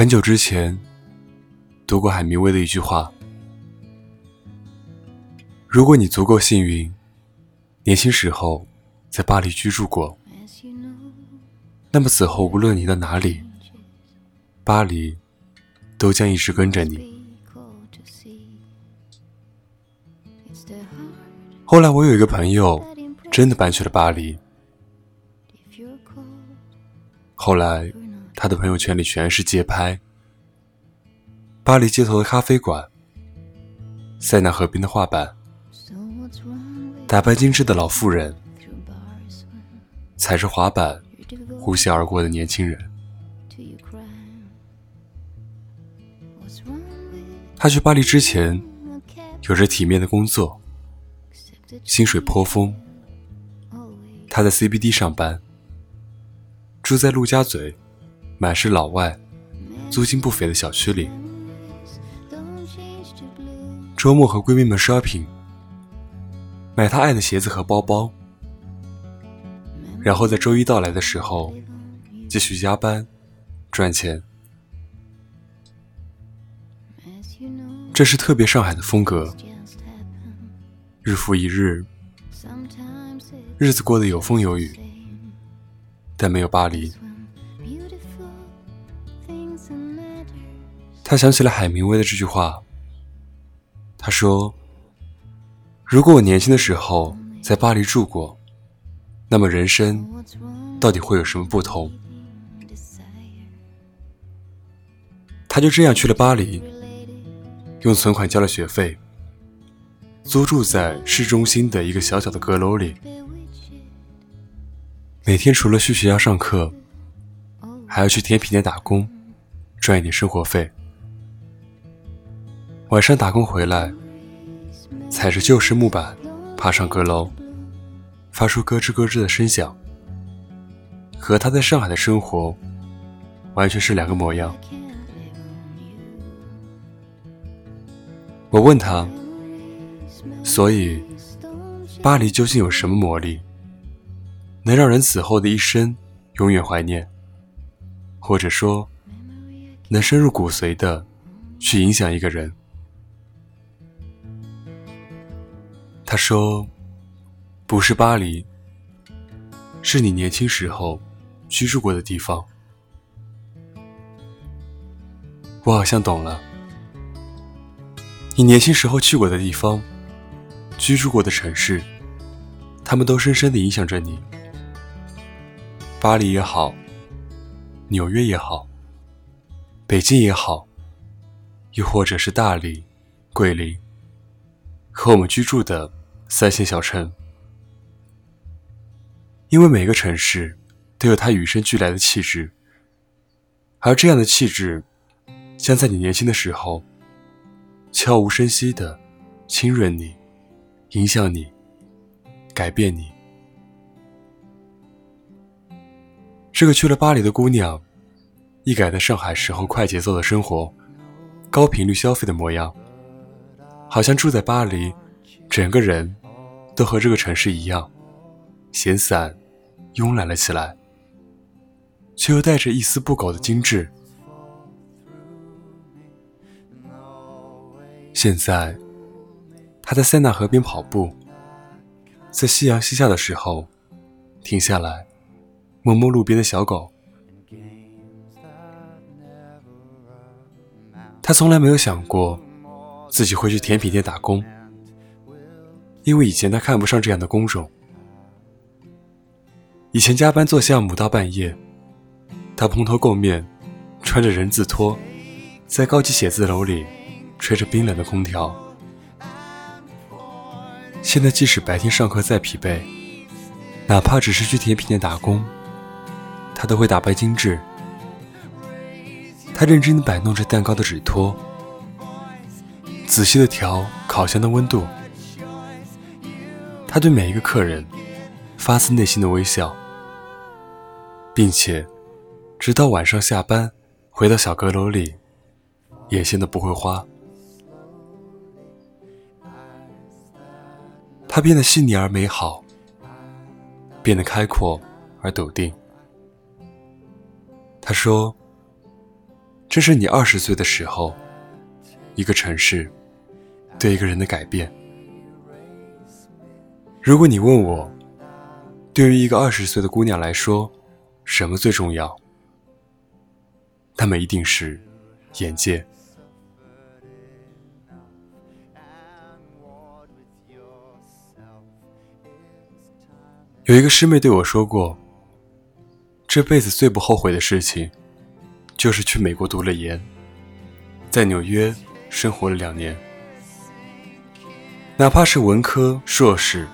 很久之前，读过海明威的一句话：“如果你足够幸运，年轻时候在巴黎居住过，那么此后无论你到哪里，巴黎都将一直跟着你。”后来，我有一个朋友真的搬去了巴黎。后来。他的朋友圈里全是街拍，巴黎街头的咖啡馆，塞纳河边的画板，打扮精致的老妇人，踩着滑板呼啸而过的年轻人。他去巴黎之前，有着体面的工作，薪水颇丰。他在 CBD 上班，住在陆家嘴。满是老外，租金不菲的小区里，周末和闺蜜们 shopping，买她爱的鞋子和包包，然后在周一到来的时候继续加班赚钱。这是特别上海的风格，日复一日，日子过得有风有雨，但没有巴黎。他想起了海明威的这句话。他说：“如果我年轻的时候在巴黎住过，那么人生到底会有什么不同？”他就这样去了巴黎，用存款交了学费，租住在市中心的一个小小的阁楼里，每天除了去学校上课，还要去甜品店打工，赚一点生活费。晚上打工回来，踩着旧式木板爬上阁楼，发出咯吱咯吱的声响，和他在上海的生活完全是两个模样。我问他，所以巴黎究竟有什么魔力，能让人死后的一生永远怀念，或者说，能深入骨髓的去影响一个人？他说：“不是巴黎，是你年轻时候居住过的地方。”我好像懂了，你年轻时候去过的地方，居住过的城市，他们都深深的影响着你。巴黎也好，纽约也好，北京也好，又或者是大理、桂林，和我们居住的。三线小城，因为每个城市都有它与生俱来的气质，而这样的气质将在你年轻的时候悄无声息的浸润你、影响你、改变你。这个去了巴黎的姑娘，一改在上海时候快节奏的生活、高频率消费的模样，好像住在巴黎，整个人。都和这个城市一样，闲散、慵懒了起来，却又带着一丝不苟的精致。现在，他在塞纳河边跑步，在夕阳西下的时候，停下来，摸摸路边的小狗。他从来没有想过，自己会去甜品店打工。因为以前他看不上这样的工种，以前加班做项目到半夜，他蓬头垢面，穿着人字拖，在高级写字楼里吹着冰冷的空调。现在即使白天上课再疲惫，哪怕只是去甜品店打工，他都会打扮精致。他认真地摆弄着蛋糕的纸托，仔细地调烤箱的温度。他对每一个客人发自内心的微笑，并且直到晚上下班回到小阁楼里，眼线都不会花。他变得细腻而美好，变得开阔而笃定。他说：“这是你二十岁的时候，一个城市对一个人的改变。如果你问我，对于一个二十岁的姑娘来说，什么最重要？那么一定是眼界。有一个师妹对我说过，这辈子最不后悔的事情，就是去美国读了研，在纽约生活了两年。哪怕是文科硕士，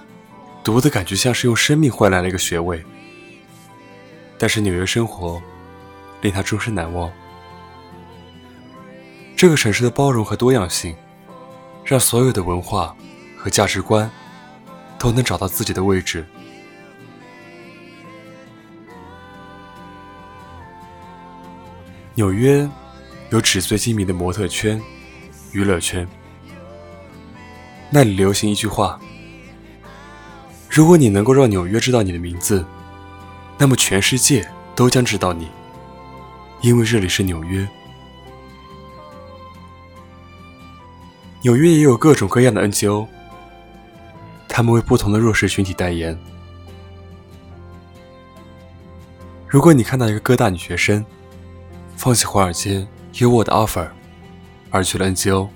读的感觉像是用生命换来了一个学位，但是纽约生活令他终身难忘。这个城市的包容和多样性，让所有的文化和价值观都能找到自己的位置。纽约有纸醉金迷的模特圈、娱乐圈，那里流行一句话：如果你能够让纽约知道你的名字，那么全世界都将知道你，因为这里是纽约。纽约也有各种各样的 NGO，他们为不同的弱势群体代言。如果你看到一个哥大女学生，放弃华尔街优渥的 offer，而去了 NGO，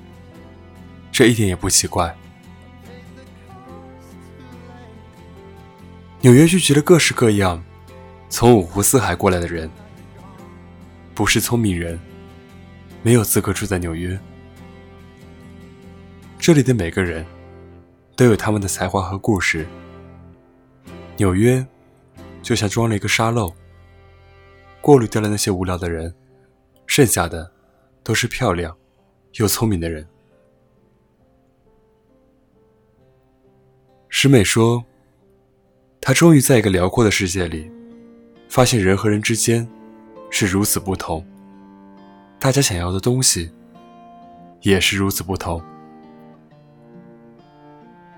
这一点也不奇怪。纽约聚集了各式各样从五湖四海过来的人，不是聪明人，没有资格住在纽约。这里的每个人都有他们的才华和故事。纽约就像装了一个沙漏，过滤掉了那些无聊的人。剩下的都是漂亮又聪明的人。师妹说，他终于在一个辽阔的世界里，发现人和人之间是如此不同，大家想要的东西也是如此不同。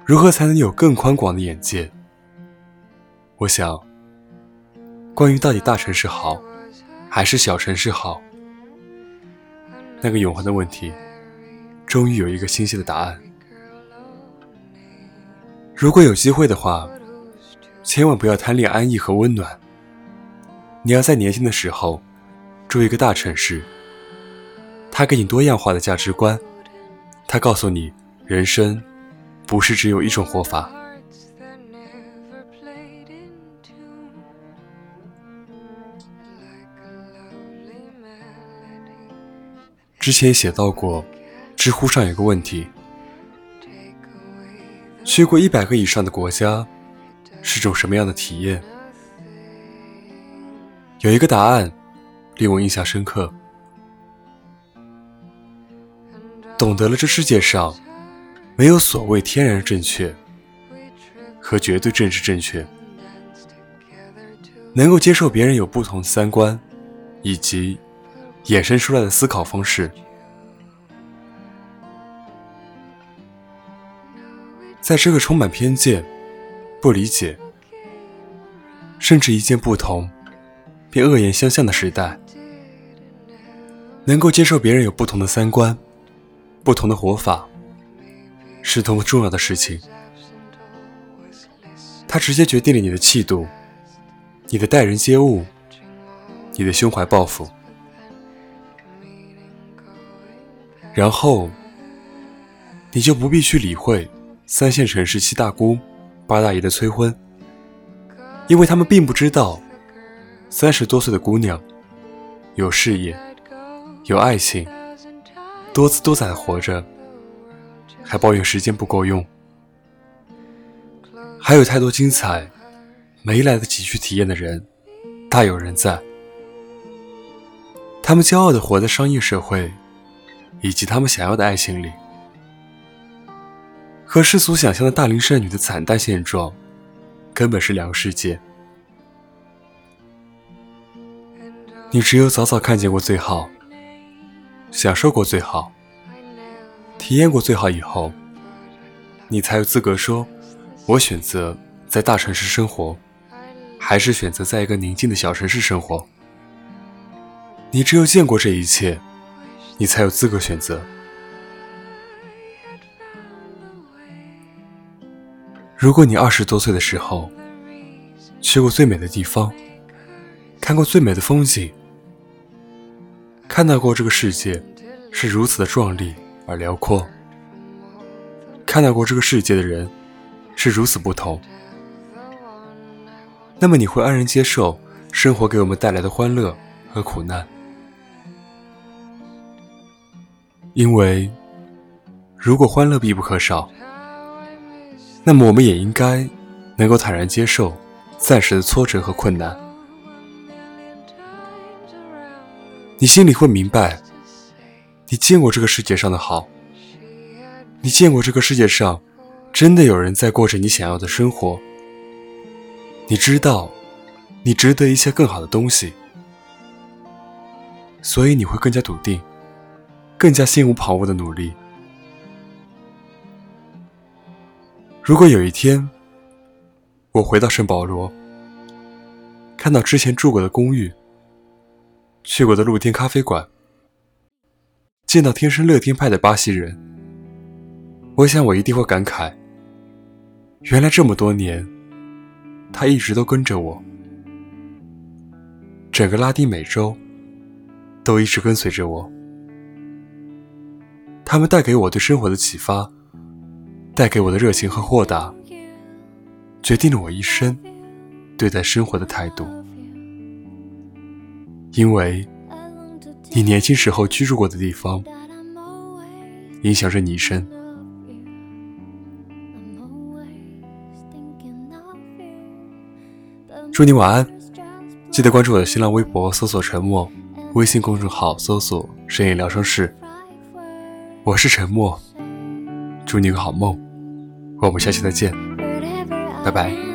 如何才能有更宽广的眼界？我想，关于到底大城市好还是小城市好？那个永恒的问题，终于有一个清晰的答案。如果有机会的话，千万不要贪恋安逸和温暖。你要在年轻的时候住一个大城市，它给你多样化的价值观，它告诉你，人生不是只有一种活法。之前写到过，知乎上有个问题：去过一百个以上的国家，是种什么样的体验？有一个答案令我印象深刻：懂得了这世界上没有所谓天然正确和绝对政治正确，能够接受别人有不同三观，以及。衍生出来的思考方式，在这个充满偏见、不理解，甚至一见不同便恶言相向的时代，能够接受别人有不同的三观、不同的活法，是多么重要的事情。它直接决定了你的气度、你的待人接物、你的胸怀抱负。然后，你就不必去理会三线城市七大姑八大爷的催婚，因为他们并不知道，三十多岁的姑娘有事业、有爱情，多姿多彩的活着，还抱怨时间不够用，还有太多精彩没来得及去体验的人，大有人在。他们骄傲的活在商业社会。以及他们想要的爱情里，和世俗想象的大龄剩女的惨淡现状，根本是两个世界。你只有早早看见过最好，享受过最好，体验过最好以后，你才有资格说：“我选择在大城市生活，还是选择在一个宁静的小城市生活。”你只有见过这一切。你才有资格选择。如果你二十多岁的时候去过最美的地方，看过最美的风景，看到过这个世界是如此的壮丽而辽阔，看到过这个世界的人是如此不同，那么你会安然接受生活给我们带来的欢乐和苦难，因为如果欢乐必不可少。那么，我们也应该能够坦然接受暂时的挫折和困难。你心里会明白，你见过这个世界上的好，你见过这个世界上真的有人在过着你想要的生活。你知道，你值得一些更好的东西，所以你会更加笃定，更加心无旁骛的努力。如果有一天，我回到圣保罗，看到之前住过的公寓、去过的露天咖啡馆，见到天生乐天派的巴西人，我想我一定会感慨：原来这么多年，他一直都跟着我，整个拉丁美洲都一直跟随着我，他们带给我对生活的启发。带给我的热情和豁达，决定了我一生对待生活的态度。因为，你年轻时候居住过的地方，影响着你一生。祝你晚安，记得关注我的新浪微博，搜索“沉默”，微信公众号搜索“深夜疗伤室”。我是沉默。祝你个好梦，我们下期再见，拜拜。